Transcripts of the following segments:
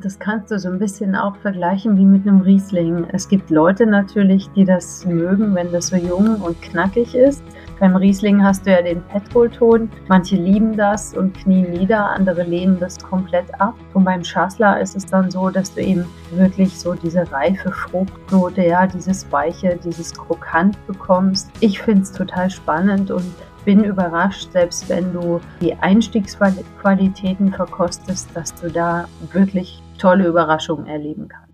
das kannst du so ein bisschen auch vergleichen wie mit einem Riesling. Es gibt Leute natürlich, die das mögen, wenn das so jung und knackig ist. Beim Riesling hast du ja den Petrolton. Manche lieben das und knien nieder, andere lehnen das komplett ab. Und beim Schassler ist es dann so, dass du eben wirklich so diese reife Fruchtnote, ja, dieses Weiche, dieses Krokant bekommst. Ich finde es total spannend und bin überrascht, selbst wenn du die Einstiegsqualitäten verkostest, dass du da wirklich tolle Überraschungen erleben kannst.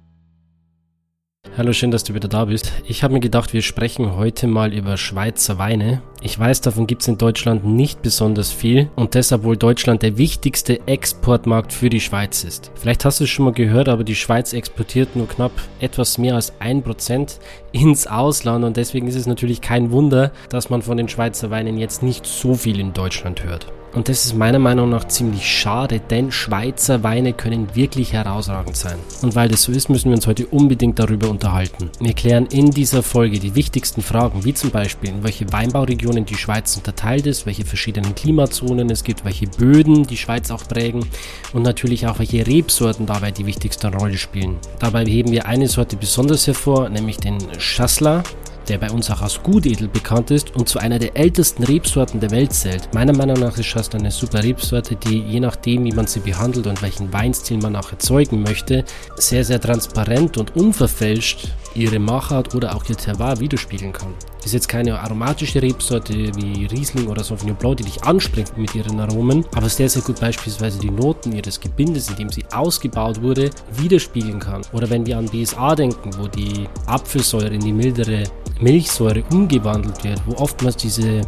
Hallo, schön, dass du wieder da bist. Ich habe mir gedacht, wir sprechen heute mal über Schweizer Weine. Ich weiß, davon gibt es in Deutschland nicht besonders viel und deshalb wohl Deutschland der wichtigste Exportmarkt für die Schweiz ist. Vielleicht hast du es schon mal gehört, aber die Schweiz exportiert nur knapp etwas mehr als ein Prozent ins Ausland und deswegen ist es natürlich kein Wunder, dass man von den Schweizer Weinen jetzt nicht so viel in Deutschland hört. Und das ist meiner Meinung nach ziemlich schade, denn Schweizer Weine können wirklich herausragend sein. Und weil das so ist, müssen wir uns heute unbedingt darüber unterhalten. Wir klären in dieser Folge die wichtigsten Fragen, wie zum Beispiel, in welche Weinbauregionen die Schweiz unterteilt ist, welche verschiedenen Klimazonen es gibt, welche Böden die Schweiz auch prägen und natürlich auch, welche Rebsorten dabei die wichtigste Rolle spielen. Dabei heben wir eine Sorte besonders hervor, nämlich den Schassler der bei uns auch als Gutedel bekannt ist und zu einer der ältesten Rebsorten der Welt zählt. Meiner Meinung nach ist Shasta eine super Rebsorte, die je nachdem, wie man sie behandelt und welchen Weinstil man auch erzeugen möchte, sehr, sehr transparent und unverfälscht ihre Machart oder auch ihr Terroir widerspiegeln kann. Ist jetzt keine aromatische Rebsorte wie Riesling oder Sauvignon Blanc, die dich anspringt mit ihren Aromen, aber sehr, sehr gut beispielsweise die Noten ihres Gebindes, in dem sie ausgebaut wurde, widerspiegeln kann. Oder wenn wir an BSA denken, wo die Apfelsäure in die mildere Milchsäure umgewandelt wird, wo oftmals diese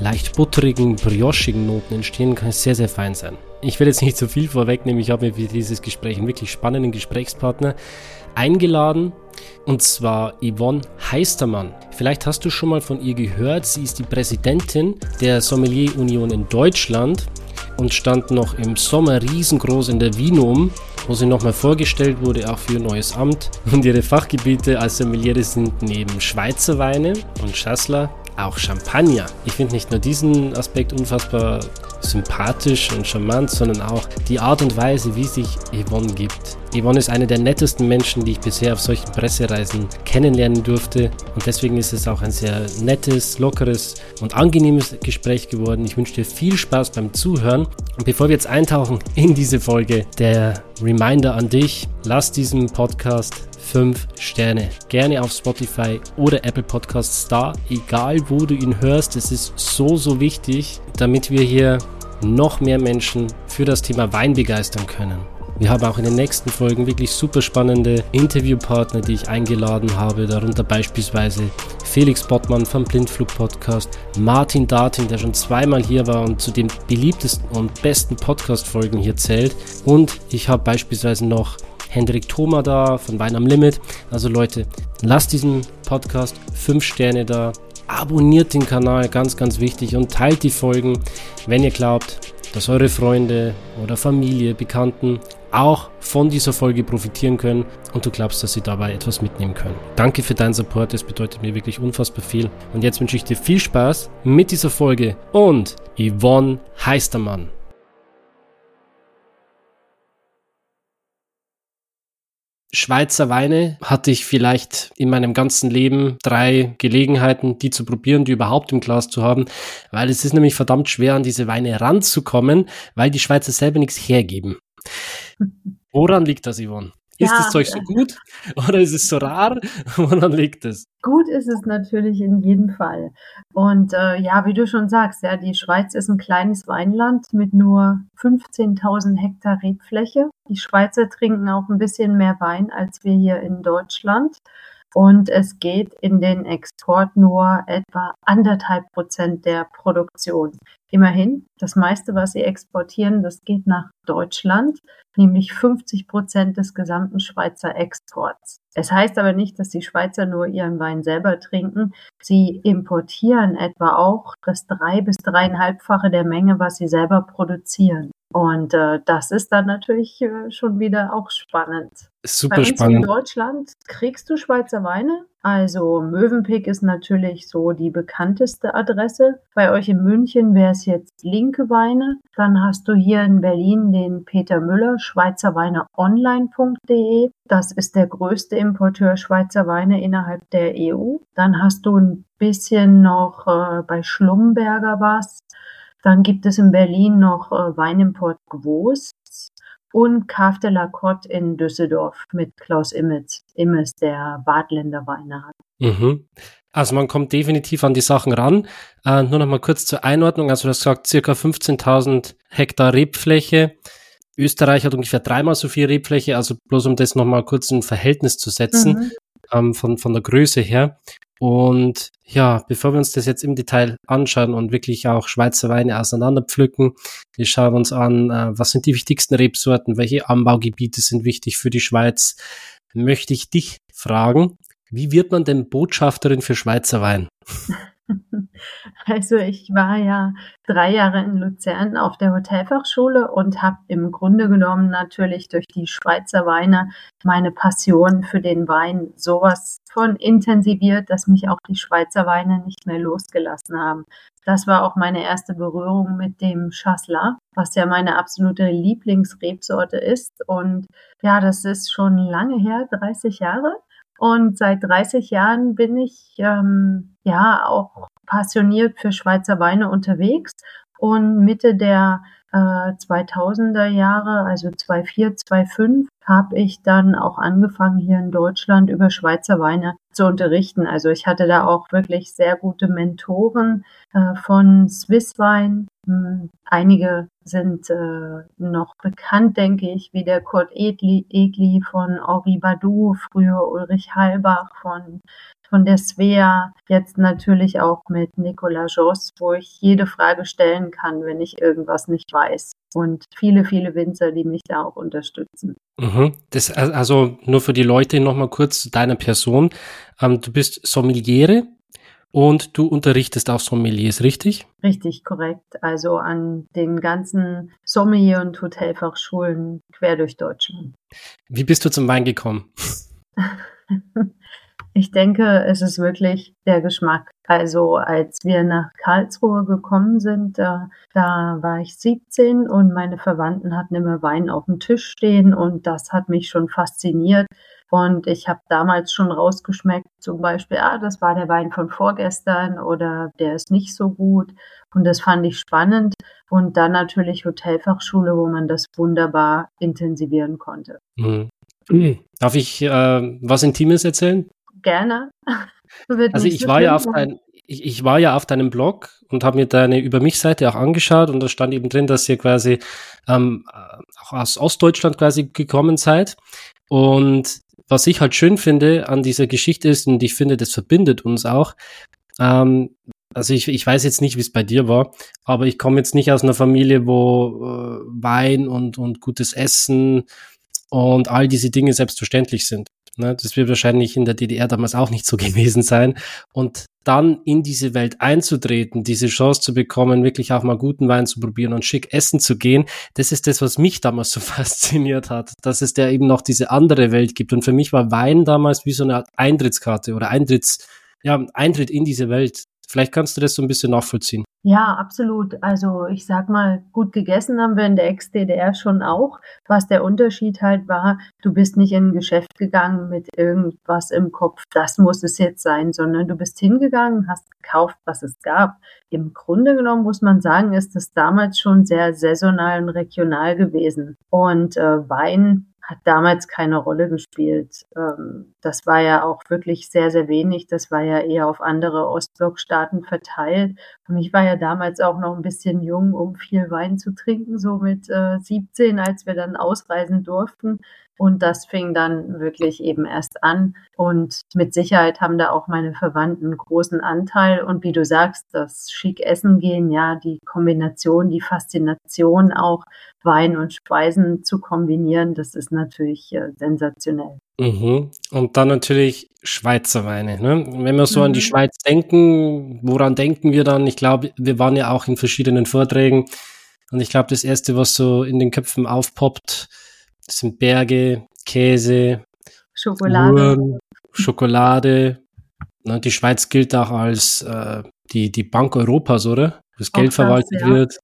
leicht butterigen, briochigen Noten entstehen, kann es sehr, sehr fein sein. Ich will jetzt nicht zu viel vorwegnehmen, ich habe mir für dieses Gespräch einen wirklich spannenden Gesprächspartner eingeladen, und zwar Yvonne Heistermann. Vielleicht hast du schon mal von ihr gehört, sie ist die Präsidentin der Sommelier Union in Deutschland und stand noch im Sommer riesengroß in der Vinum, wo sie nochmal vorgestellt wurde, auch für ihr neues Amt. Und ihre Fachgebiete als Sommeliere sind neben Schweizer Weine und Schassler auch Champagner. Ich finde nicht nur diesen Aspekt unfassbar sympathisch und charmant, sondern auch die Art und Weise, wie sich Yvonne gibt. Yvonne ist eine der nettesten Menschen, die ich bisher auf solchen Pressereisen kennenlernen durfte. Und deswegen ist es auch ein sehr nettes, lockeres und angenehmes Gespräch geworden. Ich wünsche dir viel Spaß beim Zuhören. Und bevor wir jetzt eintauchen in diese Folge, der Reminder an dich, lass diesem Podcast 5 Sterne. Gerne auf Spotify oder Apple Podcasts da, egal wo du ihn hörst. Es ist so, so wichtig, damit wir hier noch mehr Menschen für das Thema Wein begeistern können. Wir haben auch in den nächsten Folgen wirklich super spannende Interviewpartner, die ich eingeladen habe, darunter beispielsweise Felix Bottmann vom Blindflug Podcast, Martin Datin, der schon zweimal hier war und zu den beliebtesten und besten Podcast-Folgen hier zählt. Und ich habe beispielsweise noch Hendrik Thoma da von Wein am Limit. Also Leute, lasst diesem Podcast 5 Sterne da, abonniert den Kanal, ganz, ganz wichtig und teilt die Folgen, wenn ihr glaubt, dass eure Freunde oder Familie, Bekannten auch von dieser Folge profitieren können und du glaubst, dass sie dabei etwas mitnehmen können. Danke für deinen Support, das bedeutet mir wirklich unfassbar viel. Und jetzt wünsche ich dir viel Spaß mit dieser Folge und Yvonne Heistermann. Schweizer Weine hatte ich vielleicht in meinem ganzen Leben drei Gelegenheiten, die zu probieren, die überhaupt im Glas zu haben, weil es ist nämlich verdammt schwer, an diese Weine ranzukommen, weil die Schweizer selber nichts hergeben. Woran liegt das, Yvonne? Ist ja, das Zeug so gut oder ist es so rar? Woran liegt es? Gut ist es natürlich in jedem Fall. Und äh, ja, wie du schon sagst, ja, die Schweiz ist ein kleines Weinland mit nur 15.000 Hektar Rebfläche. Die Schweizer trinken auch ein bisschen mehr Wein als wir hier in Deutschland und es geht in den Export nur etwa anderthalb Prozent der Produktion. Immerhin, das meiste, was sie exportieren, das geht nach Deutschland, nämlich 50 Prozent des gesamten Schweizer Exports. Es heißt aber nicht, dass die Schweizer nur ihren Wein selber trinken. Sie importieren etwa auch das drei- bis dreieinhalbfache der Menge, was sie selber produzieren. Und äh, das ist dann natürlich äh, schon wieder auch spannend. Super spannend. In Deutschland kriegst du Schweizer Weine, Also Mövenpick ist natürlich so die bekannteste Adresse. Bei euch in München wäre es jetzt Linke Weine. Dann hast du hier in Berlin den Peter Müller, schweizerweineonline.de. Das ist der größte Importeur Schweizer Weine innerhalb der EU. Dann hast du ein bisschen noch äh, bei Schlumberger was. Dann gibt es in Berlin noch äh, Weinimport Gwoß und Cave de la Cotte in Düsseldorf mit Klaus Immes, Immes der Badländer Weine hat. Mhm. Also man kommt definitiv an die Sachen ran. Äh, nur noch mal kurz zur Einordnung. Also du hast gesagt, circa 15.000 Hektar Rebfläche. Österreich hat ungefähr dreimal so viel Rebfläche. Also bloß um das noch mal kurz in Verhältnis zu setzen, mhm. ähm, von, von der Größe her. Und ja, bevor wir uns das jetzt im Detail anschauen und wirklich auch Schweizer Weine auseinanderpflücken, wir schauen uns an, äh, was sind die wichtigsten Rebsorten, welche Anbaugebiete sind wichtig für die Schweiz, möchte ich dich fragen, wie wird man denn Botschafterin für Schweizer Wein? Also ich war ja drei Jahre in Luzern auf der Hotelfachschule und habe im Grunde genommen natürlich durch die Schweizer Weine meine Passion für den Wein sowas von intensiviert, dass mich auch die Schweizer Weine nicht mehr losgelassen haben. Das war auch meine erste Berührung mit dem Chasselas, was ja meine absolute Lieblingsrebsorte ist. Und ja, das ist schon lange her, 30 Jahre. Und seit 30 Jahren bin ich ähm, ja auch passioniert für Schweizer Weine unterwegs. Und Mitte der äh, 2000er Jahre, also 2004, 2005, habe ich dann auch angefangen, hier in Deutschland über Schweizer Weine zu unterrichten. Also ich hatte da auch wirklich sehr gute Mentoren äh, von Swisswein. Hm, einige sind äh, noch bekannt, denke ich, wie der Kurt Egli, Egli von Henri Badou, früher Ulrich Halbach von von der Svea, jetzt natürlich auch mit Nicolas Joss, wo ich jede Frage stellen kann, wenn ich irgendwas nicht weiß. Und viele, viele Winzer, die mich da auch unterstützen. Mhm. Das, also nur für die Leute nochmal kurz zu deiner Person. Ähm, du bist Sommeliere und du unterrichtest auch Sommeliers, richtig? Richtig, korrekt. Also an den ganzen Sommelier- und Hotelfachschulen quer durch Deutschland. Wie bist du zum Wein gekommen? Ich denke, es ist wirklich der Geschmack. Also als wir nach Karlsruhe gekommen sind, da, da war ich 17 und meine Verwandten hatten immer Wein auf dem Tisch stehen und das hat mich schon fasziniert. Und ich habe damals schon rausgeschmeckt, zum Beispiel, ah, das war der Wein von vorgestern oder der ist nicht so gut. Und das fand ich spannend. Und dann natürlich Hotelfachschule, wo man das wunderbar intensivieren konnte. Mhm. Darf ich äh, was Intimes erzählen? Gerne. also ich so war ja auf dein, ich, ich, war ja auf deinem Blog und habe mir deine Über mich Seite auch angeschaut und da stand eben drin, dass ihr quasi ähm, auch aus Ostdeutschland quasi gekommen seid. Und was ich halt schön finde an dieser Geschichte ist, und ich finde, das verbindet uns auch, ähm, also ich, ich weiß jetzt nicht, wie es bei dir war, aber ich komme jetzt nicht aus einer Familie, wo äh, Wein und, und gutes Essen und all diese Dinge selbstverständlich sind. Ne? Das wird wahrscheinlich in der DDR damals auch nicht so gewesen sein. Und dann in diese Welt einzutreten, diese Chance zu bekommen, wirklich auch mal guten Wein zu probieren und schick essen zu gehen, das ist das, was mich damals so fasziniert hat, dass es da eben noch diese andere Welt gibt. Und für mich war Wein damals wie so eine Art Eintrittskarte oder Eintritts, ja, Eintritt in diese Welt. Vielleicht kannst du das so ein bisschen nachvollziehen. Ja, absolut. Also ich sag mal, gut gegessen haben wir in der Ex-DDR schon auch. Was der Unterschied halt war, du bist nicht in ein Geschäft gegangen mit irgendwas im Kopf, das muss es jetzt sein, sondern du bist hingegangen, hast gekauft, was es gab. Im Grunde genommen muss man sagen, ist das damals schon sehr saisonal und regional gewesen. Und äh, Wein hat damals keine Rolle gespielt. Ähm, das war ja auch wirklich sehr, sehr wenig. Das war ja eher auf andere Ostblockstaaten verteilt. Und ich war ja damals auch noch ein bisschen jung, um viel Wein zu trinken, so mit 17, äh, als wir dann ausreisen durften. Und das fing dann wirklich eben erst an. Und mit Sicherheit haben da auch meine Verwandten einen großen Anteil. Und wie du sagst, das schick Essen gehen, ja, die Kombination, die Faszination auch, Wein und Speisen zu kombinieren, das ist natürlich äh, sensationell. Mhm. Und dann natürlich Schweizer Weine. Ne? Wenn wir so mhm. an die mhm. Schweiz denken, woran denken wir dann? Ich glaube, wir waren ja auch in verschiedenen Vorträgen. Und ich glaube, das Erste, was so in den Köpfen aufpoppt, das sind Berge, Käse, Schokolade. Uhren, Schokolade, Na, die Schweiz gilt auch als äh, die, die Bank Europas, oder? Wo das Geld verwaltet ja. wird.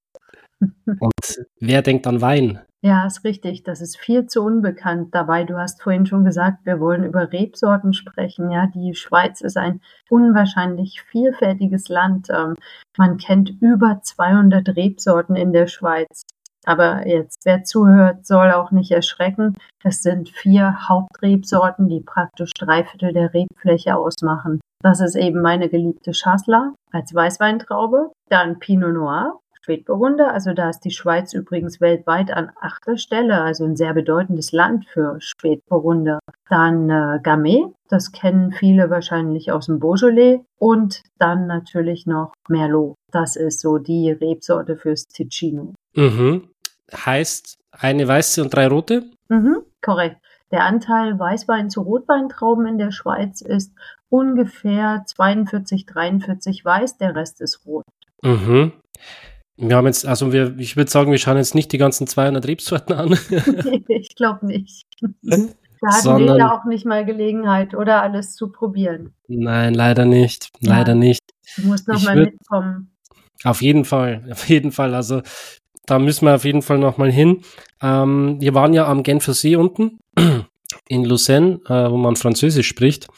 Und wer denkt an Wein? Ja, ist richtig. Das ist viel zu unbekannt dabei. Du hast vorhin schon gesagt, wir wollen über Rebsorten sprechen. Ja, die Schweiz ist ein unwahrscheinlich vielfältiges Land. Ähm, man kennt über 200 Rebsorten in der Schweiz. Aber jetzt, wer zuhört, soll auch nicht erschrecken. Es sind vier Hauptrebsorten, die praktisch drei Viertel der Rebfläche ausmachen. Das ist eben meine geliebte Chasselas als Weißweintraube, dann Pinot Noir, Spätburgunder. Also da ist die Schweiz übrigens weltweit an achter Stelle, also ein sehr bedeutendes Land für Spätburgunder. Dann äh, Gamay, das kennen viele wahrscheinlich aus dem Beaujolais. Und dann natürlich noch Merlot. Das ist so die Rebsorte fürs Ticino. Mhm. Heißt eine weiße und drei rote? Mhm, korrekt. Der Anteil Weißwein zu Rotweintrauben in der Schweiz ist ungefähr 42, 43 weiß, der Rest ist rot. Mhm. Wir haben jetzt, also wir, ich würde sagen, wir schauen jetzt nicht die ganzen 200 Rebsorten an. ich glaube nicht. Da hatten Sondern, wir ja auch nicht mal Gelegenheit, oder alles zu probieren. Nein, leider nicht. Leider ja. nicht. Du musst noch ich mal würd, mitkommen. Auf jeden Fall, auf jeden Fall. Also da müssen wir auf jeden Fall noch mal hin. Ähm, wir waren ja am Genfer See unten in Lucerne, äh, wo man Französisch spricht.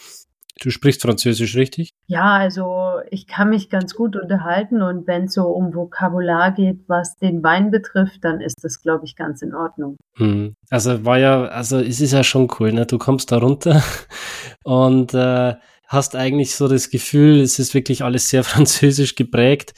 Du sprichst Französisch, richtig? Ja, also ich kann mich ganz gut unterhalten und wenn es so um Vokabular geht, was den Wein betrifft, dann ist das, glaube ich, ganz in Ordnung. Hm. Also war ja, also es ist ja schon cool, ne? Du kommst da runter und äh, hast eigentlich so das Gefühl, es ist wirklich alles sehr französisch geprägt.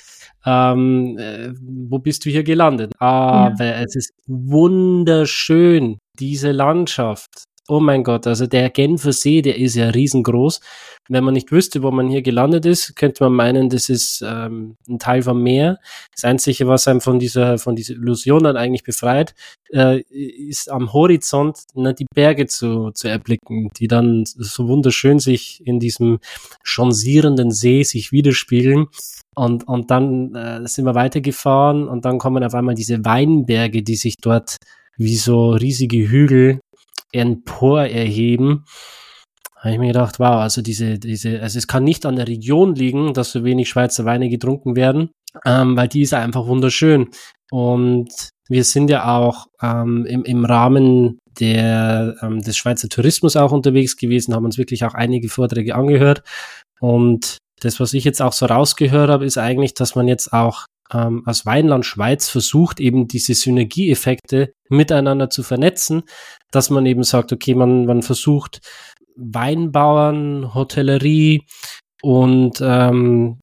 Ähm, äh, wo bist du hier gelandet? Aber ja. es ist wunderschön, diese Landschaft. Oh mein Gott, also der Genfer See, der ist ja riesengroß. Wenn man nicht wüsste, wo man hier gelandet ist, könnte man meinen, das ist ähm, ein Teil vom Meer. Das Einzige, was einem von dieser, von dieser Illusion dann eigentlich befreit, äh, ist am Horizont ne, die Berge zu, zu erblicken, die dann so wunderschön sich in diesem chancierenden See sich widerspiegeln. Und, und dann äh, sind wir weitergefahren und dann kommen auf einmal diese Weinberge, die sich dort wie so riesige Hügel empor erheben. Habe ich mir gedacht, wow, also diese, diese, also es kann nicht an der Region liegen, dass so wenig Schweizer Weine getrunken werden, ähm, weil die ist einfach wunderschön. Und wir sind ja auch ähm, im, im Rahmen der, ähm, des Schweizer Tourismus auch unterwegs gewesen, haben uns wirklich auch einige Vorträge angehört. Und das, was ich jetzt auch so rausgehört habe, ist eigentlich, dass man jetzt auch ähm, aus Weinland Schweiz versucht, eben diese Synergieeffekte miteinander zu vernetzen, dass man eben sagt, okay, man, man versucht Weinbauern, Hotellerie und ähm,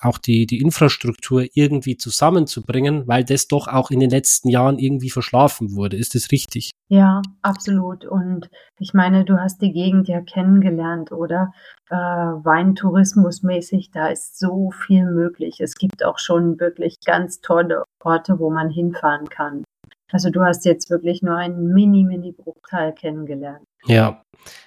auch die, die Infrastruktur irgendwie zusammenzubringen, weil das doch auch in den letzten Jahren irgendwie verschlafen wurde. Ist das richtig? Ja, absolut. Und ich meine, du hast die Gegend ja kennengelernt, oder? Äh, Weintourismusmäßig, da ist so viel möglich. Es gibt auch schon wirklich ganz tolle Orte, wo man hinfahren kann. Also du hast jetzt wirklich nur einen mini, mini Bruchteil kennengelernt. Ja,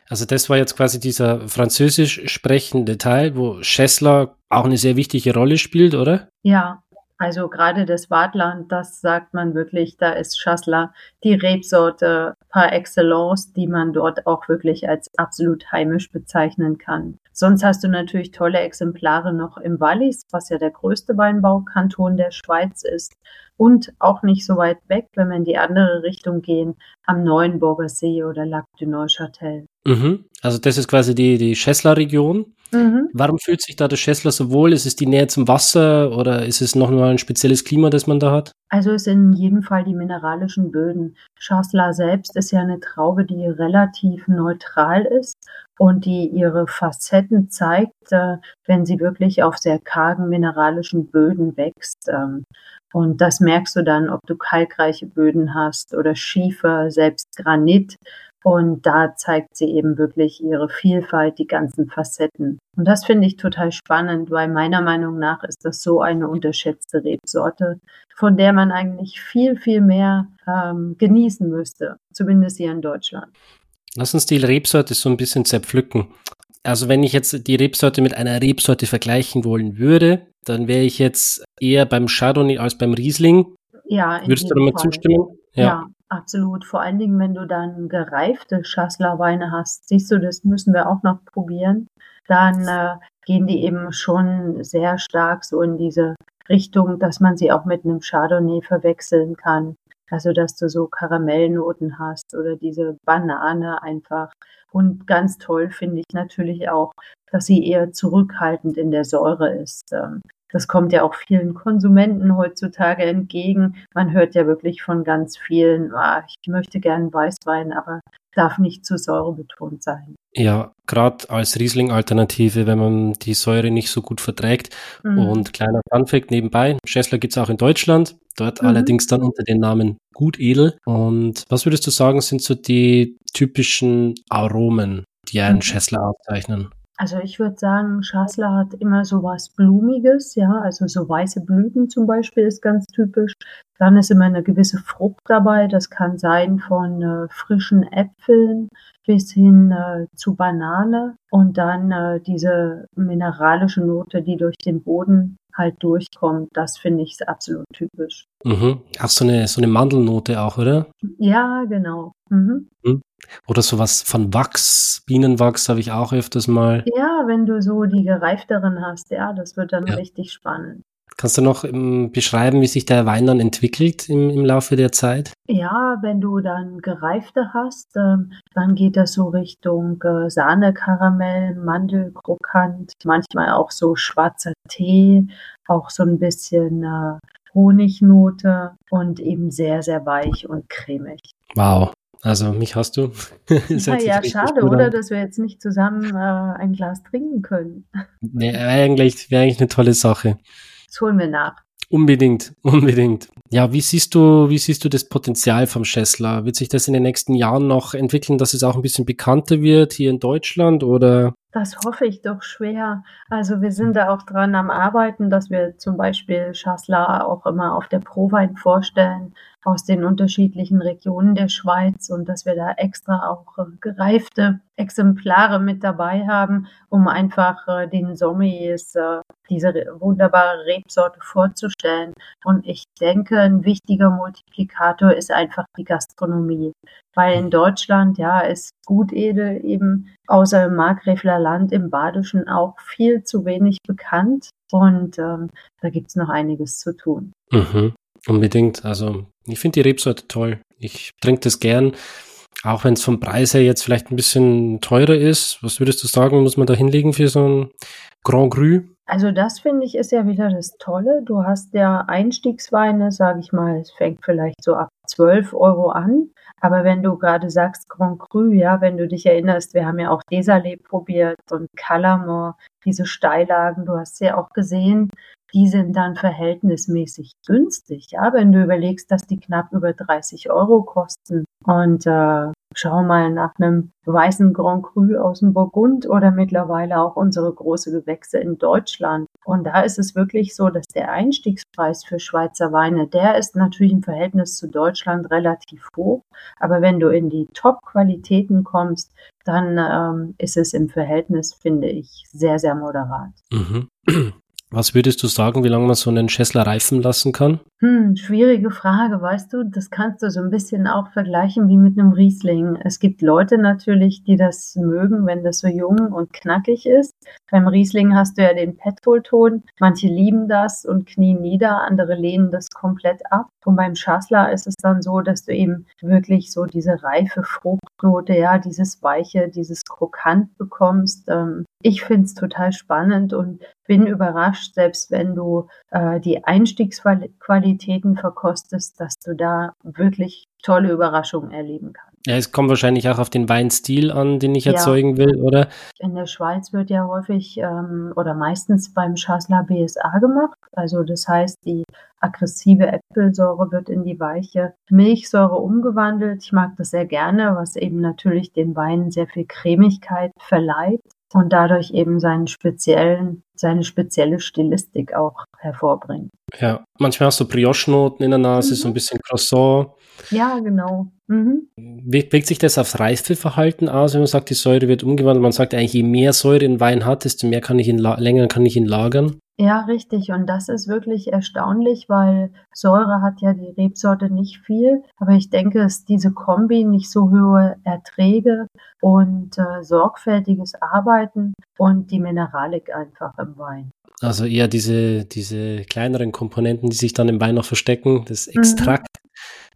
also das war jetzt quasi dieser französisch sprechende Teil, wo Schessler auch eine sehr wichtige Rolle spielt, oder? Ja, also gerade das Wartland, das sagt man wirklich, da ist Schassler die Rebsorte par excellence, die man dort auch wirklich als absolut heimisch bezeichnen kann. Sonst hast du natürlich tolle Exemplare noch im Wallis, was ja der größte Weinbaukanton der Schweiz ist. Und auch nicht so weit weg, wenn wir in die andere Richtung gehen, am Neuenburger See oder Lac du Neuchâtel. Mhm. Also das ist quasi die, die Schessler-Region. Mhm. Warum fühlt sich da der Schessler so wohl? Ist es die Nähe zum Wasser oder ist es noch mal ein spezielles Klima, das man da hat? Also es sind in jedem Fall die mineralischen Böden. Chasselas selbst ist ja eine Traube, die relativ neutral ist und die ihre Facetten zeigt, äh, wenn sie wirklich auf sehr kargen mineralischen Böden wächst. Ähm, und das merkst du dann, ob du kalkreiche Böden hast oder Schiefer, selbst Granit. Und da zeigt sie eben wirklich ihre Vielfalt, die ganzen Facetten. Und das finde ich total spannend, weil meiner Meinung nach ist das so eine unterschätzte Rebsorte, von der man eigentlich viel, viel mehr ähm, genießen müsste, zumindest hier in Deutschland. Lass uns die Rebsorte so ein bisschen zerpflücken. Also wenn ich jetzt die Rebsorte mit einer Rebsorte vergleichen wollen würde, dann wäre ich jetzt eher beim Chardonnay als beim Riesling. Ja. Würdest du damit zustimmen? Ja. ja. Absolut. Vor allen Dingen, wenn du dann gereifte Chasselas-Weine hast, siehst du, das müssen wir auch noch probieren. Dann äh, gehen die eben schon sehr stark so in diese Richtung, dass man sie auch mit einem Chardonnay verwechseln kann. Also, dass du so Karamellnoten hast oder diese Banane einfach. Und ganz toll finde ich natürlich auch, dass sie eher zurückhaltend in der Säure ist. Das kommt ja auch vielen Konsumenten heutzutage entgegen. Man hört ja wirklich von ganz vielen, ah, ich möchte gern Weißwein, aber darf nicht zu säurebetont sein. Ja, gerade als Riesling-Alternative, wenn man die Säure nicht so gut verträgt. Mhm. Und kleiner Funfact nebenbei, Schessler gibt's auch in Deutschland, dort mhm. allerdings dann unter dem Namen Gutedel. Und was würdest du sagen, sind so die typischen Aromen, die einen mhm. Schessler auszeichnen? Also ich würde sagen, Chasselas hat immer so was Blumiges, ja, also so weiße Blüten zum Beispiel ist ganz typisch. Dann ist immer eine gewisse Frucht dabei. Das kann sein von äh, frischen Äpfeln bis hin äh, zu Banane und dann äh, diese mineralische Note, die durch den Boden halt durchkommt. Das finde ich absolut typisch. Mhm. Ach, so eine, so eine Mandelnote auch, oder? Ja, genau. Mhm. mhm. Oder sowas von Wachs, Bienenwachs habe ich auch öfters mal. Ja, wenn du so die gereifteren hast, ja, das wird dann ja. richtig spannend. Kannst du noch ähm, beschreiben, wie sich der Wein dann entwickelt im, im Laufe der Zeit? Ja, wenn du dann gereifte hast, ähm, dann geht das so Richtung äh, Sahne, Karamell, Mandelkrokant, manchmal auch so schwarzer Tee, auch so ein bisschen äh, Honignote und eben sehr, sehr weich und cremig. Wow, also mich hast du. ja, ja schade, oder, dass wir jetzt nicht zusammen äh, ein Glas trinken können. Nee, wäre eigentlich, wär eigentlich eine tolle Sache. Das holen wir nach. Unbedingt, unbedingt. Ja, wie siehst du, wie siehst du das Potenzial vom Schessler? Wird sich das in den nächsten Jahren noch entwickeln, dass es auch ein bisschen bekannter wird hier in Deutschland oder? Das hoffe ich doch schwer. Also wir sind da auch dran am Arbeiten, dass wir zum Beispiel Chasselas auch immer auf der Prowein vorstellen aus den unterschiedlichen Regionen der Schweiz und dass wir da extra auch äh, gereifte Exemplare mit dabei haben, um einfach äh, den Sommeliers äh, diese wunderbare Rebsorte vorzustellen. Und ich denke, ein wichtiger Multiplikator ist einfach die Gastronomie. Weil in Deutschland, ja, ist Gutedel eben außer im Markgräfler Land im Badischen auch viel zu wenig bekannt. Und ähm, da gibt's noch einiges zu tun. Mhm. Unbedingt. Also ich finde die Rebsorte toll. Ich trinke das gern. Auch wenn es vom Preis her jetzt vielleicht ein bisschen teurer ist. Was würdest du sagen, muss man da hinlegen für so ein Grand Cru? Also das finde ich ist ja wieder das Tolle. Du hast ja Einstiegsweine, sage ich mal, es fängt vielleicht so ab 12 Euro an. Aber wenn du gerade sagst Grand Cru, ja, wenn du dich erinnerst, wir haben ja auch Desalé probiert und Calamore, diese Steillagen, du hast ja auch gesehen, die sind dann verhältnismäßig günstig. Ja, wenn du überlegst, dass die knapp über 30 Euro kosten und äh, schau mal nach einem weißen Grand Cru aus dem Burgund oder mittlerweile auch unsere große Gewächse in Deutschland. Und da ist es wirklich so, dass der Einstiegspreis für Schweizer Weine, der ist natürlich im Verhältnis zu Deutschland relativ hoch. Aber wenn du in die Top-Qualitäten kommst, dann ähm, ist es im Verhältnis, finde ich, sehr, sehr moderat. Mhm. Was würdest du sagen, wie lange man so einen Schessler reifen lassen kann? Hm, schwierige Frage, weißt du, das kannst du so ein bisschen auch vergleichen wie mit einem Riesling. Es gibt Leute natürlich, die das mögen, wenn das so jung und knackig ist. Beim Riesling hast du ja den Petrolton. Manche lieben das und knien nieder, andere lehnen das komplett ab. Und beim Schassler ist es dann so, dass du eben wirklich so diese reife Fruchtnote, ja, dieses weiche, dieses Krokant bekommst. Ähm, ich finde es total spannend und bin überrascht, selbst wenn du äh, die Einstiegsqualitäten verkostest, dass du da wirklich tolle Überraschungen erleben kannst. Ja, es kommt wahrscheinlich auch auf den Weinstil an, den ich erzeugen ja. will, oder? In der Schweiz wird ja häufig ähm, oder meistens beim Chasselas BSA gemacht. Also das heißt, die aggressive Äpfelsäure wird in die weiche Milchsäure umgewandelt. Ich mag das sehr gerne, was eben natürlich den Weinen sehr viel Cremigkeit verleiht und dadurch eben seinen speziellen, seine spezielle Stilistik auch hervorbringt. Ja, manchmal hast du Brioche-Noten in der Nase, mhm. so ein bisschen Croissant. Ja, genau. Mhm. Wirkt sich das aufs Reifeverhalten aus, wenn man sagt, die Säure wird umgewandelt? Man sagt eigentlich, je mehr Säure ein Wein hat, desto mehr kann ich ihn länger kann ich ihn lagern. Ja, richtig. Und das ist wirklich erstaunlich, weil Säure hat ja die Rebsorte nicht viel. Aber ich denke, es ist diese Kombi, nicht so hohe Erträge und äh, sorgfältiges Arbeiten und die Mineralik einfach im Wein. Also eher diese, diese kleineren Komponenten, die sich dann im Wein noch verstecken, das. Extrakt, mhm.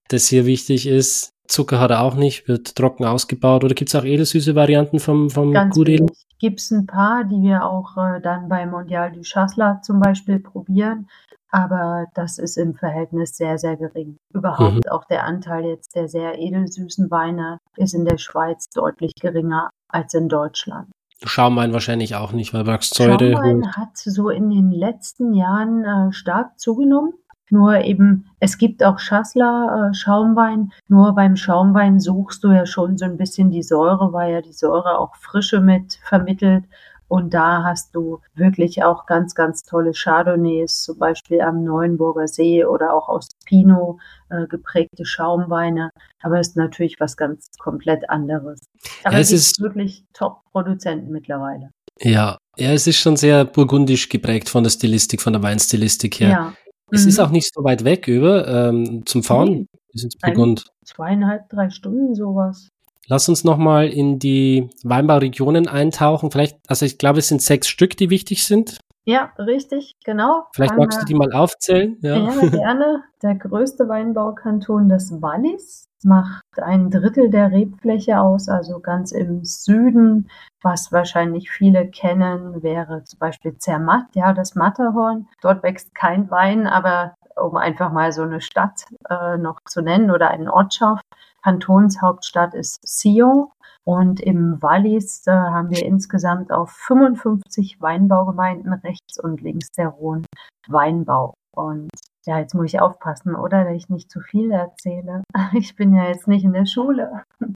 das hier wichtig ist. Zucker hat er auch nicht, wird trocken ausgebaut. Oder gibt es auch edelsüße Varianten vom, vom Ganz Gudel? Gibt es ein paar, die wir auch äh, dann bei Mondial du Chasselas zum Beispiel probieren. Aber das ist im Verhältnis sehr, sehr gering. Überhaupt mhm. auch der Anteil jetzt der sehr edelsüßen Weine ist in der Schweiz deutlich geringer als in Deutschland. Schaumwein wahrscheinlich auch nicht, weil Wachssäure. Schaumwein hat so in den letzten Jahren äh, stark zugenommen. Nur eben, es gibt auch Schassler äh, Schaumwein. Nur beim Schaumwein suchst du ja schon so ein bisschen die Säure, weil ja die Säure auch Frische mit vermittelt. Und da hast du wirklich auch ganz, ganz tolle Chardonnays, zum Beispiel am Neuenburger See oder auch aus Pinot äh, geprägte Schaumweine. Aber es ist natürlich was ganz komplett anderes. Aber ja, es ist wirklich Top-Produzenten mittlerweile. Ja, ja, es ist schon sehr burgundisch geprägt von der Stilistik, von der Weinstilistik her. Ja. Es mhm. ist auch nicht so weit weg über ähm, zum Fahren bis ins Burgund. zweieinhalb, drei Stunden sowas. Lass uns nochmal in die Weinbauregionen eintauchen. Vielleicht, also ich glaube, es sind sechs Stück, die wichtig sind. Ja, richtig, genau. Vielleicht Fangen magst du die mal aufzählen. Ja. ja, gerne. Der größte Weinbaukanton des Wallis macht ein Drittel der Rebfläche aus, also ganz im Süden. Was wahrscheinlich viele kennen, wäre zum Beispiel Zermatt, ja, das Matterhorn. Dort wächst kein Wein, aber um einfach mal so eine Stadt äh, noch zu nennen oder eine Ortschaft. Kantonshauptstadt ist Sion und im Wallis äh, haben wir insgesamt auf 55 Weinbaugemeinden rechts und links der Rhone Weinbau. Und ja, jetzt muss ich aufpassen, oder, dass ich nicht zu viel erzähle. Ich bin ja jetzt nicht in der Schule.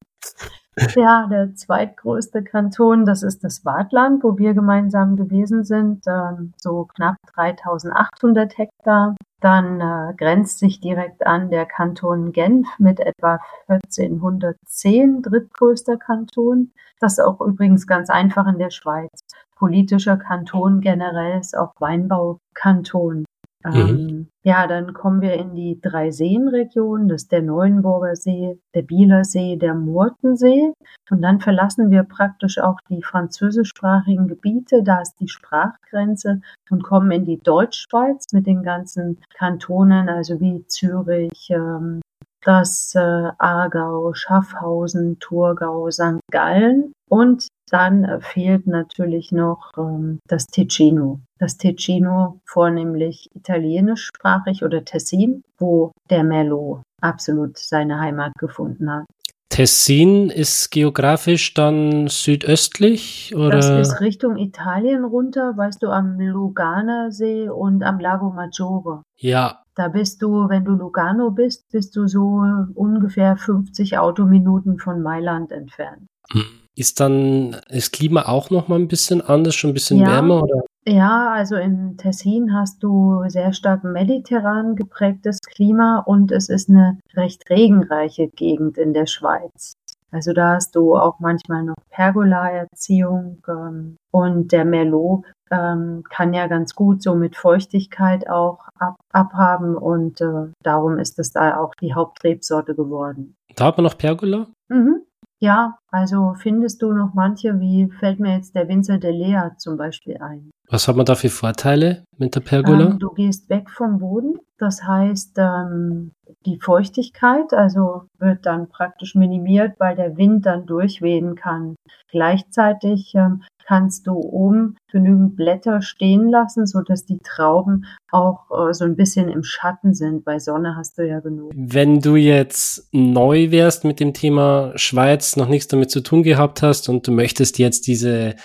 Ja, der zweitgrößte Kanton, das ist das Wartland, wo wir gemeinsam gewesen sind, ähm, so knapp 3800 Hektar. Dann äh, grenzt sich direkt an der Kanton Genf mit etwa 1410, drittgrößter Kanton. Das ist auch übrigens ganz einfach in der Schweiz. Politischer Kanton generell ist auch Weinbaukanton. Mhm. Ähm, ja, dann kommen wir in die drei Seenregionen. Das ist der Neuenburger See, der Bieler See, der Murtensee. Und dann verlassen wir praktisch auch die französischsprachigen Gebiete. Da ist die Sprachgrenze und kommen in die Deutschschweiz mit den ganzen Kantonen, also wie Zürich, ähm, das äh, Aargau, Schaffhausen, Thurgau, St. Gallen und dann äh, fehlt natürlich noch ähm, das Ticino. Das Ticino vornehmlich italienischsprachig oder Tessin, wo der Merlot absolut seine Heimat gefunden hat. Tessin ist geografisch dann südöstlich oder? Das ist Richtung Italien runter, weißt du, am Luganersee und am Lago Maggiore. Ja. Da bist du, wenn du Lugano bist, bist du so ungefähr 50 Autominuten von Mailand entfernt. Hm. Ist dann das Klima auch noch mal ein bisschen anders, schon ein bisschen ja, wärmer oder? Ja, also in Tessin hast du sehr stark mediterran geprägtes Klima und es ist eine recht regenreiche Gegend in der Schweiz. Also da hast du auch manchmal noch Pergola-Erziehung ähm, und der Merlot ähm, kann ja ganz gut so mit Feuchtigkeit auch ab, abhaben und äh, darum ist es da auch die Hauptrebsorte geworden. Da hat man noch Pergola? Mhm. Ja, also findest du noch manche, wie fällt mir jetzt der Winzer de Lea zum Beispiel ein? Was hat man da für Vorteile mit der Pergola? Ähm, du gehst weg vom Boden, das heißt, ähm, die Feuchtigkeit, also wird dann praktisch minimiert, weil der Wind dann durchwehen kann. Gleichzeitig ähm, kannst du oben genügend Blätter stehen lassen, so dass die Trauben auch äh, so ein bisschen im Schatten sind. Bei Sonne hast du ja genug. Wenn du jetzt neu wärst mit dem Thema Schweiz, noch nichts damit zu tun gehabt hast und du möchtest jetzt diese,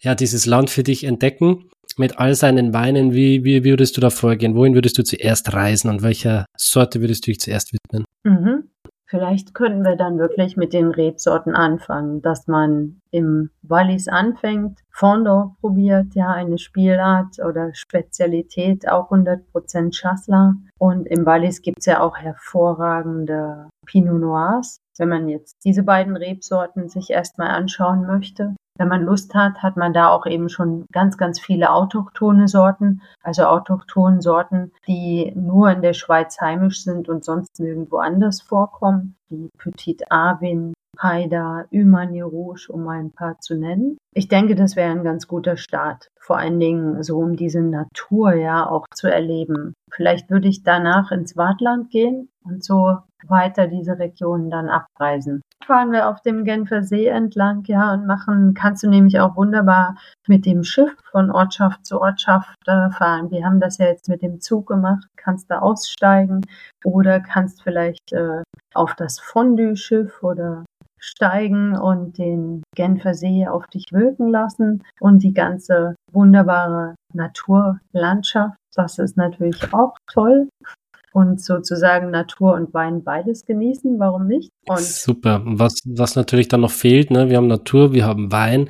ja, dieses Land für dich entdecken, mit all seinen Weinen, wie, wie würdest du da vorgehen? Wohin würdest du zuerst reisen und welcher Sorte würdest du dich zuerst widmen? Mhm. Vielleicht könnten wir dann wirklich mit den Rebsorten anfangen, dass man im Wallis anfängt, Fondor probiert, ja, eine Spielart oder Spezialität, auch 100% Chasselas. Und im Wallis gibt's ja auch hervorragende Pinot Noirs. Wenn man jetzt diese beiden Rebsorten sich erstmal anschauen möchte, wenn man Lust hat, hat man da auch eben schon ganz, ganz viele autochtone Sorten, also autochtone Sorten, die nur in der Schweiz heimisch sind und sonst nirgendwo anders vorkommen, wie Petit Avin, Haida, Humani Rouge, um mal ein paar zu nennen. Ich denke, das wäre ein ganz guter Start. Vor allen Dingen so, um diese Natur ja auch zu erleben. Vielleicht würde ich danach ins Wartland gehen und so weiter diese Regionen dann abreisen. Fahren wir auf dem Genfer See entlang, ja, und machen, kannst du nämlich auch wunderbar mit dem Schiff von Ortschaft zu Ortschaft äh, fahren. Wir haben das ja jetzt mit dem Zug gemacht, kannst da aussteigen oder kannst vielleicht äh, auf das Fondue-Schiff oder steigen und den Genfer See auf dich wirken lassen und die ganze wunderbare Naturlandschaft. Das ist natürlich auch toll und sozusagen Natur und Wein beides genießen. Warum nicht? Und Super. Was, was natürlich dann noch fehlt, ne? wir haben Natur, wir haben Wein.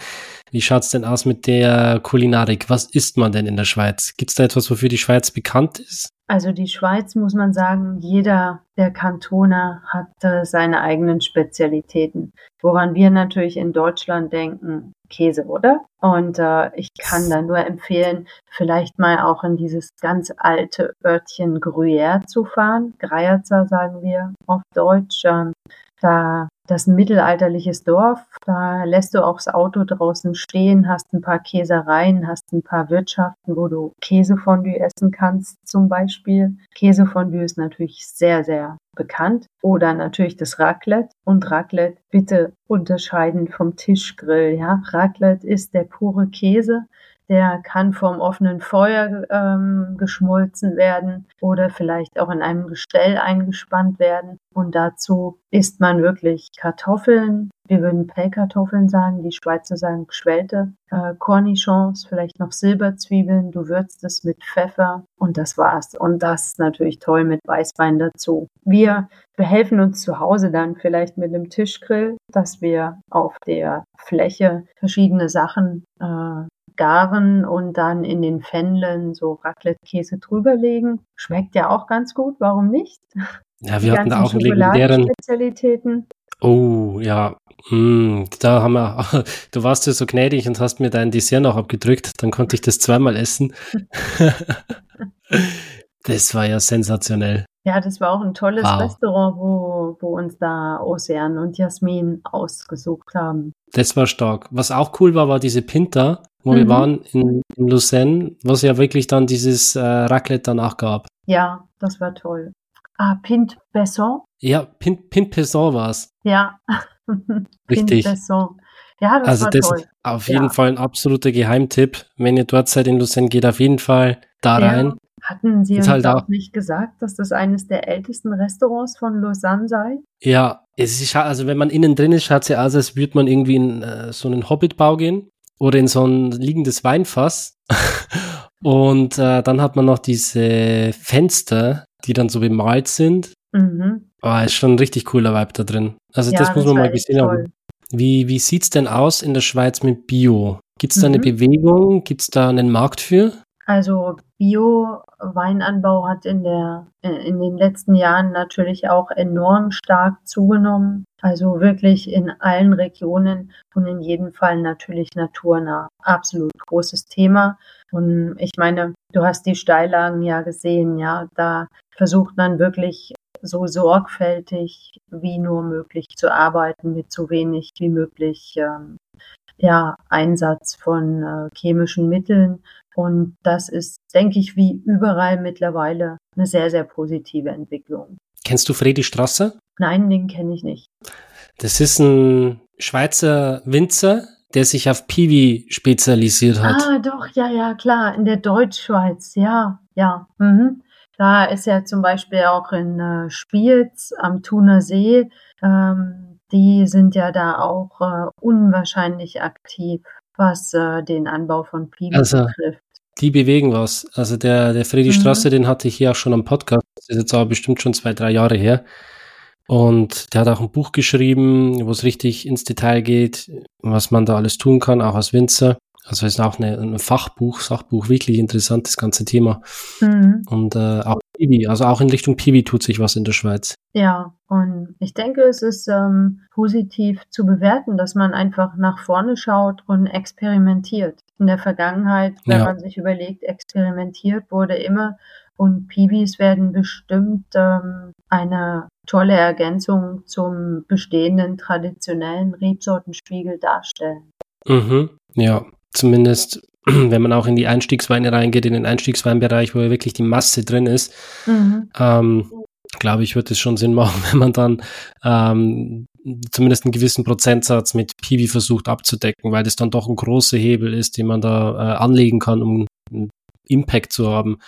Wie schaut's denn aus mit der Kulinarik? Was isst man denn in der Schweiz? Gibt's da etwas, wofür die Schweiz bekannt ist? Also die Schweiz muss man sagen, jeder der Kantone hat seine eigenen Spezialitäten. Woran wir natürlich in Deutschland denken, Käse, oder? Und äh, ich kann da nur empfehlen, vielleicht mal auch in dieses ganz alte Örtchen Gruyère zu fahren. Greierzer sagen wir auf Deutsch. Ähm, da das mittelalterliches Dorf, da lässt du auch das Auto draußen stehen, hast ein paar Käsereien, hast ein paar Wirtschaften, wo du Käsefondue essen kannst zum Beispiel. Käsefondue ist natürlich sehr, sehr bekannt. Oder natürlich das Raclette. Und Raclette bitte unterscheiden vom Tischgrill. Ja, Raclette ist der pure Käse der kann vom offenen Feuer ähm, geschmolzen werden oder vielleicht auch in einem Gestell eingespannt werden. Und dazu isst man wirklich Kartoffeln. Wir würden Pellkartoffeln sagen, die Schweizer sagen geschwellte äh, Cornichons, vielleicht noch Silberzwiebeln. Du würzt es mit Pfeffer und das war's. Und das natürlich toll mit Weißwein dazu. Wir behelfen uns zu Hause dann vielleicht mit einem Tischgrill, dass wir auf der Fläche verschiedene Sachen äh, garen und dann in den Pfännlen so Raclette-Käse drüberlegen. Schmeckt ja auch ganz gut, warum nicht? Ja, wir hatten da auch legendären Spezialitäten. Oh, ja. Mm, da haben wir, du warst ja so gnädig und hast mir dein Dessert noch abgedrückt, dann konnte ich das zweimal essen. das war ja sensationell. Ja, das war auch ein tolles wow. Restaurant, wo, wo uns da Ocean und Jasmin ausgesucht haben. Das war stark. Was auch cool war, war diese Pinta wo mhm. wir waren in, in Lucerne, was ja wirklich dann dieses äh, Raclette danach gab. Ja, das war toll. Ah, Pint Besson? Ja, Pint, Pint Besson war es. Ja. Richtig. Pint Besson. Ja, das also war das toll. Ist auf jeden ja. Fall ein absoluter Geheimtipp. Wenn ihr dort seid in Lucerne, geht auf jeden Fall da ja. rein. Hatten Sie uns halt auch nicht gesagt, dass das eines der ältesten Restaurants von Lausanne sei? Ja, es ist also wenn man innen drin ist, schaut es ja aus, als würde man irgendwie in äh, so einen Hobbitbau gehen oder in so ein liegendes Weinfass. Und äh, dann hat man noch diese Fenster, die dann so bemalt sind. Mhm. Oh, ist schon ein richtig cooler Vibe da drin. Also ja, das muss man mal gesehen haben. Wie, wie sieht's denn aus in der Schweiz mit Bio? Gibt's da mhm. eine Bewegung? Gibt's da einen Markt für? Also Bio-Weinanbau hat in der, in den letzten Jahren natürlich auch enorm stark zugenommen. Also wirklich in allen Regionen und in jedem Fall natürlich naturnah. Absolut großes Thema. Und ich meine, du hast die Steillagen ja gesehen, ja. Da versucht man wirklich so sorgfältig wie nur möglich zu arbeiten, mit so wenig wie möglich ähm, ja, Einsatz von äh, chemischen Mitteln. Und das ist, denke ich, wie überall mittlerweile eine sehr, sehr positive Entwicklung. Kennst du Fredi Strasser? Nein, den kenne ich nicht. Das ist ein Schweizer Winzer, der sich auf Piwi spezialisiert hat. Ah, doch, ja, ja, klar, in der Deutschschweiz, ja, ja. Mhm. Da ist er zum Beispiel auch in äh, Spiez am Thuner See. Ähm, die sind ja da auch äh, unwahrscheinlich aktiv, was äh, den Anbau von Piwi also, betrifft. Die bewegen was. Also der, der Friedi mhm. Straße, den hatte ich hier auch schon am Podcast. Das ist jetzt aber bestimmt schon zwei, drei Jahre her. Und der hat auch ein Buch geschrieben, wo es richtig ins Detail geht, was man da alles tun kann, auch als Winzer. Also ist auch eine, ein Fachbuch, Sachbuch, wirklich interessant, das ganze Thema. Mhm. Und äh, auch Piwi, also auch in Richtung Piwi tut sich was in der Schweiz. Ja, und ich denke, es ist ähm, positiv zu bewerten, dass man einfach nach vorne schaut und experimentiert. In der Vergangenheit, wenn ja. man sich überlegt, experimentiert wurde immer und Piwis werden bestimmt ähm, eine tolle Ergänzung zum bestehenden traditionellen Rebsortenspiegel darstellen. Mhm, ja, zumindest wenn man auch in die Einstiegsweine reingeht, in den Einstiegsweinbereich, wo ja wirklich die Masse drin ist, mhm. ähm, glaube ich, wird es schon Sinn machen, wenn man dann ähm, zumindest einen gewissen Prozentsatz mit Piwi versucht abzudecken, weil das dann doch ein großer Hebel ist, den man da äh, anlegen kann, um einen Impact zu haben.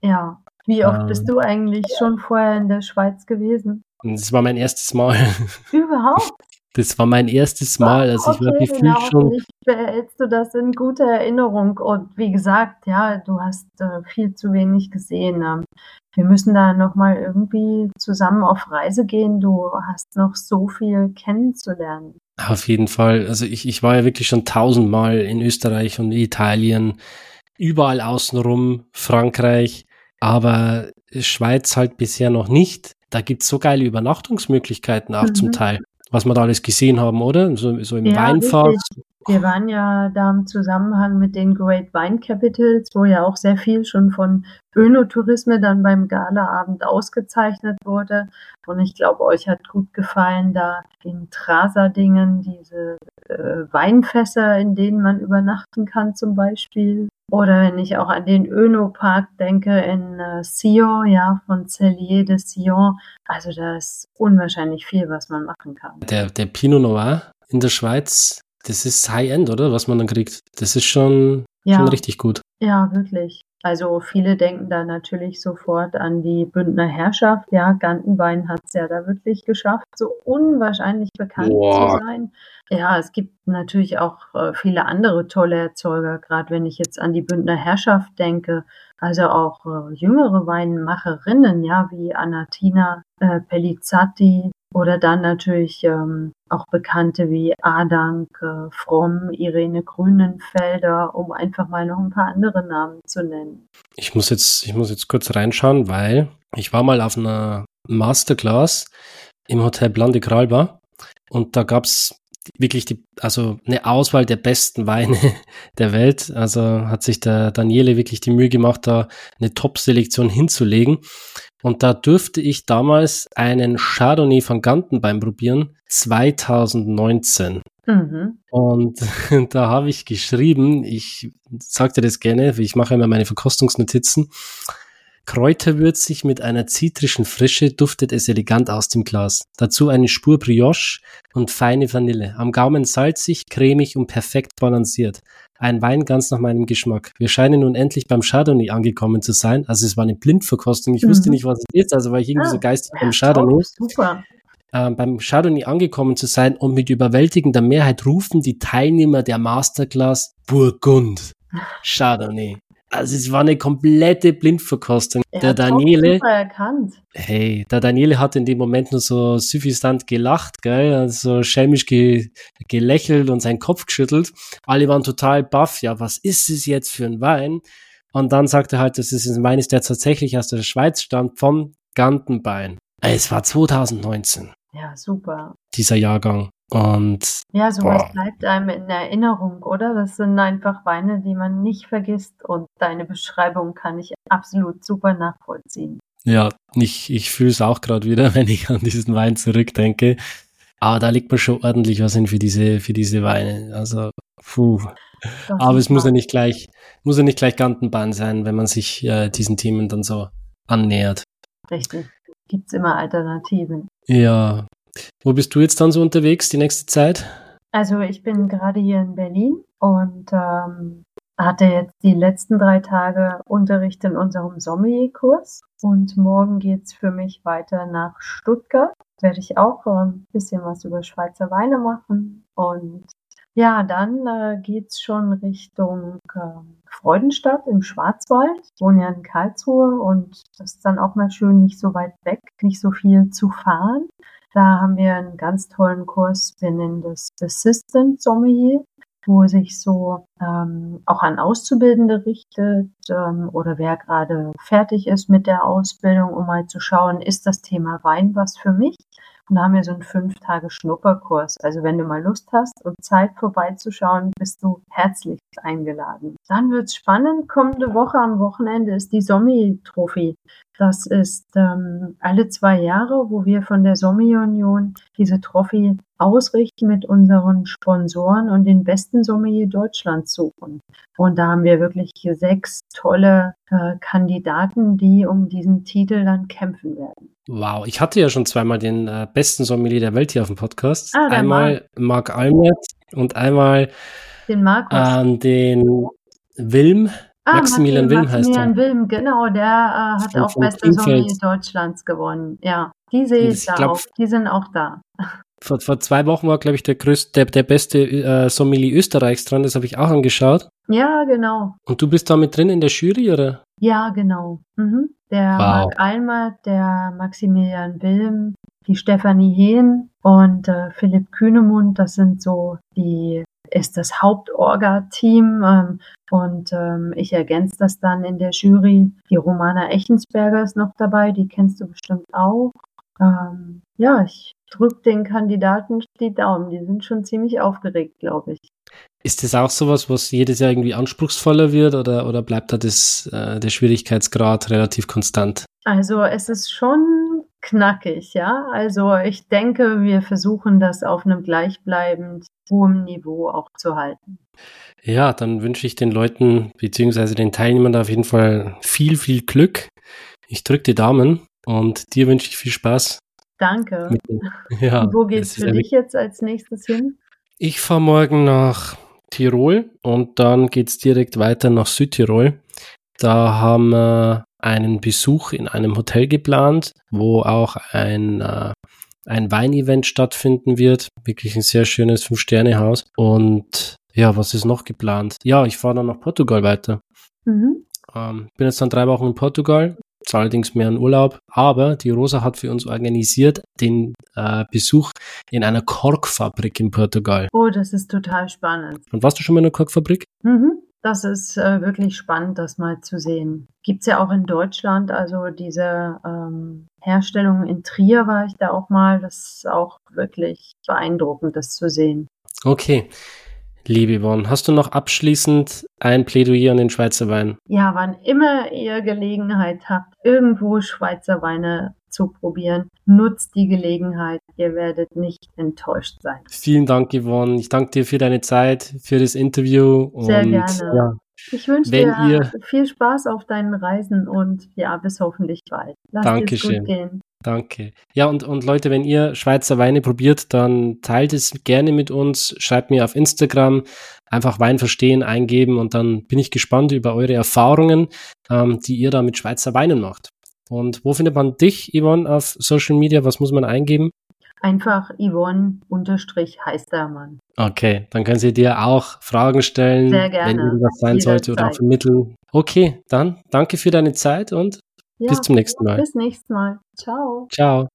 Ja. Wie oft ähm, bist du eigentlich schon vorher in der Schweiz gewesen? Das war mein erstes Mal. Überhaupt? Das war mein erstes Mal. Also okay, ich war gefühlt genau, schon. Behältst du das in guter Erinnerung. Und wie gesagt, ja, du hast äh, viel zu wenig gesehen. Ähm, wir müssen da nochmal irgendwie zusammen auf Reise gehen. Du hast noch so viel kennenzulernen. Auf jeden Fall. Also ich, ich war ja wirklich schon tausendmal in Österreich und Italien, überall außenrum, Frankreich, aber Schweiz halt bisher noch nicht. Da gibt's so geile Übernachtungsmöglichkeiten auch mhm. zum Teil was wir da alles gesehen haben, oder? So, so im ja, Weinfahrt. Wir waren ja da im Zusammenhang mit den Great Wine Capitals, wo ja auch sehr viel schon von Önotourisme dann beim Galaabend ausgezeichnet wurde. Und ich glaube, euch hat gut gefallen, da in Trasadingen diese äh, Weinfässer, in denen man übernachten kann zum Beispiel. Oder wenn ich auch an den Öno-Park denke in äh, Sion, ja, von Cellier de Sion. Also da ist unwahrscheinlich viel, was man machen kann. Der, der Pinot Noir in der Schweiz, das ist High-End, oder? Was man dann kriegt. Das ist schon, ja. schon richtig gut. Ja, wirklich. Also viele denken da natürlich sofort an die Bündner Herrschaft. Ja, Gantenbein hat es ja da wirklich geschafft, so unwahrscheinlich bekannt Boah. zu sein. Ja, es gibt natürlich auch äh, viele andere tolle Erzeuger, gerade wenn ich jetzt an die Bündner Herrschaft denke. Also auch äh, jüngere Weinmacherinnen, ja, wie Anatina äh, Pellizzati, oder dann natürlich ähm, auch Bekannte wie Adank, äh, Fromm, Irene Grünenfelder, um einfach mal noch ein paar andere Namen zu nennen. Ich muss jetzt, ich muss jetzt kurz reinschauen, weil ich war mal auf einer Masterclass im Hotel Blande Kralba und da gab's wirklich die, also eine Auswahl der besten Weine der Welt. Also hat sich der Daniele wirklich die Mühe gemacht, da eine Top-Selektion hinzulegen. Und da durfte ich damals einen Chardonnay von Gantenbein probieren, 2019. Mhm. Und da habe ich geschrieben, ich sagte das gerne, ich mache immer meine Verkostungsnotizen. Kräuterwürzig mit einer zitrischen Frische duftet es elegant aus dem Glas. Dazu eine Spur Brioche und feine Vanille. Am Gaumen salzig, cremig und perfekt balanciert. Ein Wein ganz nach meinem Geschmack. Wir scheinen nun endlich beim Chardonnay angekommen zu sein. Also es war eine Blindverkostung. Ich mhm. wusste nicht, was es ist, also war ich irgendwie ah, so geistig beim Chardonnay. Oh, super. Ähm, beim Chardonnay angekommen zu sein und mit überwältigender Mehrheit rufen die Teilnehmer der Masterclass Burgund. Chardonnay. Also es war eine komplette Blindverkostung. Er der Daniele. erkannt. Hey, der Daniele hat in dem Moment nur so suffisant gelacht, gell, also schelmisch ge gelächelt und seinen Kopf geschüttelt. Alle waren total baff. Ja, was ist es jetzt für ein Wein? Und dann sagte er halt, das ist ein Wein, ist der tatsächlich aus der Schweiz stammt, vom Gantenbein. Es war 2019. Ja, super. Dieser Jahrgang. Und ja, sowas boah. bleibt einem in Erinnerung, oder? Das sind einfach Weine, die man nicht vergisst. Und deine Beschreibung kann ich absolut super nachvollziehen. Ja, ich, ich fühle es auch gerade wieder, wenn ich an diesen Wein zurückdenke. Aber da liegt mir schon ordentlich was hin für diese, für diese Weine. Also, puh. Aber es muss ja nicht gleich, muss ja nicht gleich Gantenbahn sein, wenn man sich äh, diesen Themen dann so annähert. Richtig. Gibt's immer Alternativen. Ja, wo bist du jetzt dann so unterwegs die nächste Zeit? Also ich bin gerade hier in Berlin und ähm, hatte jetzt die letzten drei Tage Unterricht in unserem Sommelierkurs und morgen geht es für mich weiter nach Stuttgart. Werde ich auch ein bisschen was über Schweizer Weine machen und ja, dann äh, es schon Richtung äh, Freudenstadt im Schwarzwald. Ich wohne ja in Karlsruhe und das ist dann auch mal schön, nicht so weit weg, nicht so viel zu fahren. Da haben wir einen ganz tollen Kurs, wir nennen das Assistant Sommelier. wo sich so ähm, auch an Auszubildende richtet ähm, oder wer gerade fertig ist mit der Ausbildung, um mal zu schauen, ist das Thema Wein was für mich? Und haben wir so einen fünf Tage Schnupperkurs. Also wenn du mal Lust hast und Zeit vorbeizuschauen, bist du herzlich eingeladen. Dann wird's spannend. Kommende Woche am Wochenende ist die Sommi-Trophy. Das ist ähm, alle zwei Jahre, wo wir von der Sommi-Union diese Trophy ausrichten mit unseren Sponsoren und den besten Sommelier Deutschlands suchen. Und da haben wir wirklich sechs tolle äh, Kandidaten, die um diesen Titel dann kämpfen werden. Wow, ich hatte ja schon zweimal den äh, besten Sommelier der Welt hier auf dem Podcast. Ah, einmal Marc, Almert und einmal den Markus. Äh, den Wilm. Ah, Maximilian Wilm heißt er. Maximilian Wilm, genau, der äh, hat auch beste Sommelier Deutschlands gewonnen. Ja, die sehe ich, ich da glaub, auch. Die sind auch da. Vor, vor zwei Wochen war, glaube ich, der größte, der, der beste äh, Sommelier Österreichs dran. Das habe ich auch angeschaut. Ja, genau. Und du bist da mit drin in der Jury, oder? Ja, genau. Mhm. Der wow. Marc Almer, der Maximilian Wilm, die Stefanie Hehn und äh, Philipp Kühnemund, das sind so die ist das Hauptorga-Team ähm, und ähm, ich ergänze das dann in der Jury. Die Romana Echensberger ist noch dabei, die kennst du bestimmt auch. Ähm, ja, ich drückt den Kandidaten die Daumen. Die sind schon ziemlich aufgeregt, glaube ich. Ist das auch sowas, was jedes Jahr irgendwie anspruchsvoller wird oder, oder bleibt da das, äh, der Schwierigkeitsgrad relativ konstant? Also es ist schon knackig, ja. Also ich denke, wir versuchen das auf einem gleichbleibend hohem Niveau auch zu halten. Ja, dann wünsche ich den Leuten bzw. den Teilnehmern auf jeden Fall viel, viel Glück. Ich drücke die Daumen und dir wünsche ich viel Spaß Danke. Ja, wo geht's für dich jetzt als nächstes hin? Ich fahre morgen nach Tirol und dann geht's direkt weiter nach Südtirol. Da haben wir einen Besuch in einem Hotel geplant, wo auch ein, äh, ein Weinevent stattfinden wird. Wirklich ein sehr schönes Fünf-Sterne-Haus. Und ja, was ist noch geplant? Ja, ich fahre dann nach Portugal weiter. Mhm. Ähm, bin jetzt dann drei Wochen in Portugal allerdings mehr ein Urlaub. Aber die Rosa hat für uns organisiert den äh, Besuch in einer Korkfabrik in Portugal. Oh, das ist total spannend. Und warst du schon mal in einer Korkfabrik? Mhm. Das ist äh, wirklich spannend, das mal zu sehen. Gibt's ja auch in Deutschland, also diese ähm, Herstellung in Trier war ich da auch mal. Das ist auch wirklich beeindruckend, das zu sehen. Okay. Liebe Yvonne, hast du noch abschließend ein Plädoyer an den Schweizer Wein? Ja, wann immer ihr Gelegenheit habt, irgendwo Schweizer Weine zu probieren, nutzt die Gelegenheit. Ihr werdet nicht enttäuscht sein. Vielen Dank, Yvonne. Ich danke dir für deine Zeit, für das Interview. Sehr gerne. Ja, ich wünsche dir viel Spaß auf deinen Reisen und ja, bis hoffentlich bald. Lass Dankeschön. gut gehen. Danke. Ja, und, und Leute, wenn ihr Schweizer Weine probiert, dann teilt es gerne mit uns. Schreibt mir auf Instagram einfach Wein verstehen eingeben und dann bin ich gespannt über eure Erfahrungen, ähm, die ihr da mit Schweizer Weinen macht. Und wo findet man dich, Yvonne, auf Social Media? Was muss man eingeben? Einfach Yvonne unterstrich Heistermann. Okay, dann können Sie dir auch Fragen stellen, Sehr gerne. wenn irgendwas sein sollte oder auch vermitteln. Okay, dann danke für deine Zeit und ja, bis zum nächsten Mal. Bis nächstes Mal. Ciao. Ciao.